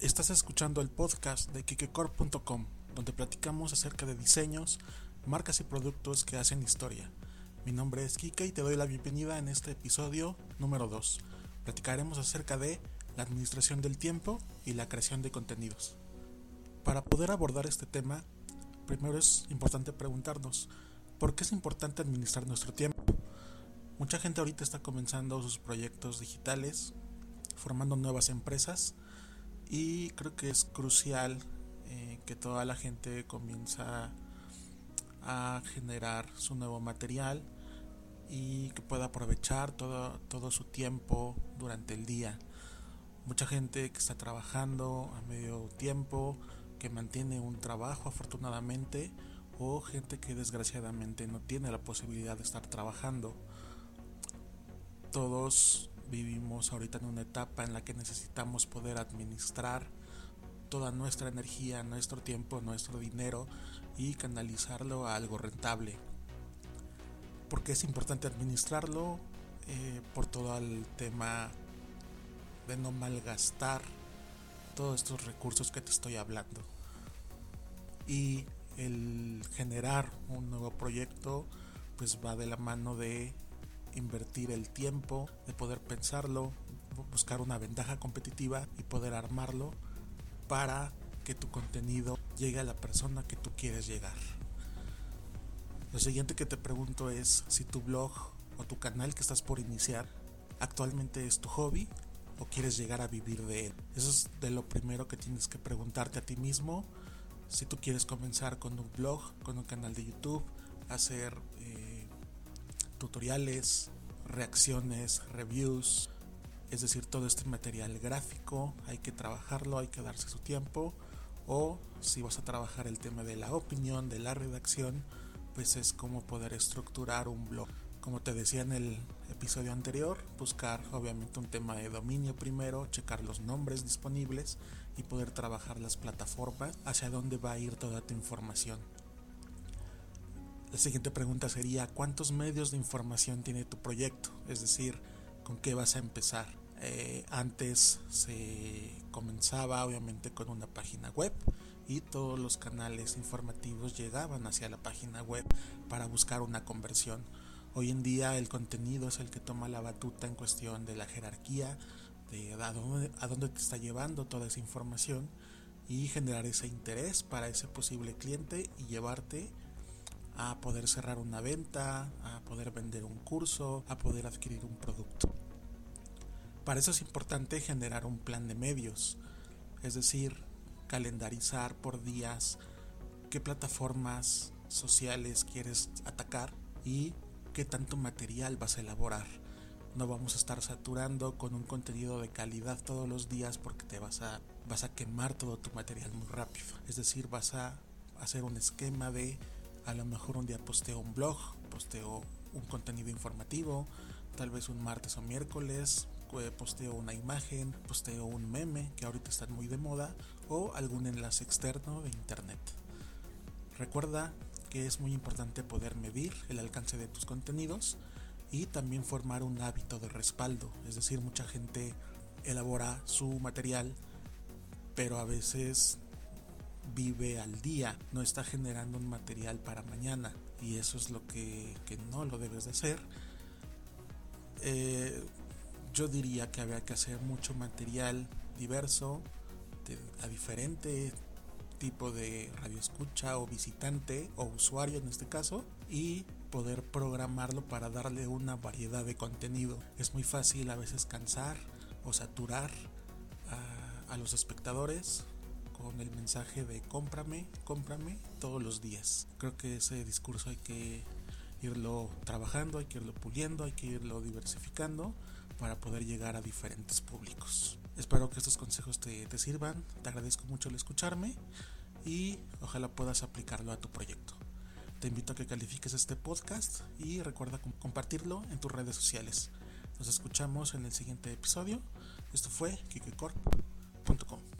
Estás escuchando el podcast de kikecorp.com, donde platicamos acerca de diseños, marcas y productos que hacen historia. Mi nombre es Kike y te doy la bienvenida en este episodio número 2. Platicaremos acerca de la administración del tiempo y la creación de contenidos. Para poder abordar este tema, primero es importante preguntarnos, ¿por qué es importante administrar nuestro tiempo? Mucha gente ahorita está comenzando sus proyectos digitales, formando nuevas empresas, y creo que es crucial eh, que toda la gente comienza a generar su nuevo material y que pueda aprovechar todo, todo su tiempo durante el día. Mucha gente que está trabajando a medio tiempo, que mantiene un trabajo afortunadamente, o gente que desgraciadamente no tiene la posibilidad de estar trabajando. Todos Vivimos ahorita en una etapa en la que necesitamos poder administrar toda nuestra energía, nuestro tiempo, nuestro dinero y canalizarlo a algo rentable. Porque es importante administrarlo eh, por todo el tema de no malgastar todos estos recursos que te estoy hablando. Y el generar un nuevo proyecto pues va de la mano de invertir el tiempo, de poder pensarlo, buscar una ventaja competitiva y poder armarlo para que tu contenido llegue a la persona que tú quieres llegar. Lo siguiente que te pregunto es si tu blog o tu canal que estás por iniciar actualmente es tu hobby o quieres llegar a vivir de él. Eso es de lo primero que tienes que preguntarte a ti mismo. Si tú quieres comenzar con un blog, con un canal de YouTube, hacer eh, tutoriales, reacciones, reviews, es decir, todo este material gráfico, hay que trabajarlo, hay que darse su tiempo, o si vas a trabajar el tema de la opinión, de la redacción, pues es como poder estructurar un blog. Como te decía en el episodio anterior, buscar obviamente un tema de dominio primero, checar los nombres disponibles y poder trabajar las plataformas hacia dónde va a ir toda tu información. La siguiente pregunta sería, ¿cuántos medios de información tiene tu proyecto? Es decir, ¿con qué vas a empezar? Eh, antes se comenzaba obviamente con una página web y todos los canales informativos llegaban hacia la página web para buscar una conversión. Hoy en día el contenido es el que toma la batuta en cuestión de la jerarquía, de a dónde, a dónde te está llevando toda esa información y generar ese interés para ese posible cliente y llevarte a poder cerrar una venta, a poder vender un curso, a poder adquirir un producto. Para eso es importante generar un plan de medios, es decir, calendarizar por días qué plataformas sociales quieres atacar y qué tanto material vas a elaborar. No vamos a estar saturando con un contenido de calidad todos los días porque te vas a, vas a quemar todo tu material muy rápido. Es decir, vas a hacer un esquema de a lo mejor un día posteo un blog, posteo un contenido informativo, tal vez un martes o miércoles, posteo una imagen, posteo un meme que ahorita están muy de moda o algún enlace externo de internet. Recuerda que es muy importante poder medir el alcance de tus contenidos y también formar un hábito de respaldo, es decir, mucha gente elabora su material pero a veces vive al día, no está generando un material para mañana y eso es lo que, no lo debes de hacer. Eh, yo diría que habría que hacer mucho material diverso a diferente tipo de radio escucha o visitante o usuario en este caso y poder programarlo para darle una variedad de contenido. Es muy fácil a veces cansar o saturar a los espectadores con el mensaje de cómprame, cómprame todos los días. Creo que ese discurso hay que irlo trabajando, hay que irlo puliendo, hay que irlo diversificando para poder llegar a diferentes públicos. Espero que estos consejos te, te sirvan, te agradezco mucho el escucharme y ojalá puedas aplicarlo a tu proyecto. Te invito a que califiques este podcast y recuerda compartirlo en tus redes sociales. Nos escuchamos en el siguiente episodio. Esto fue kikecorp.com.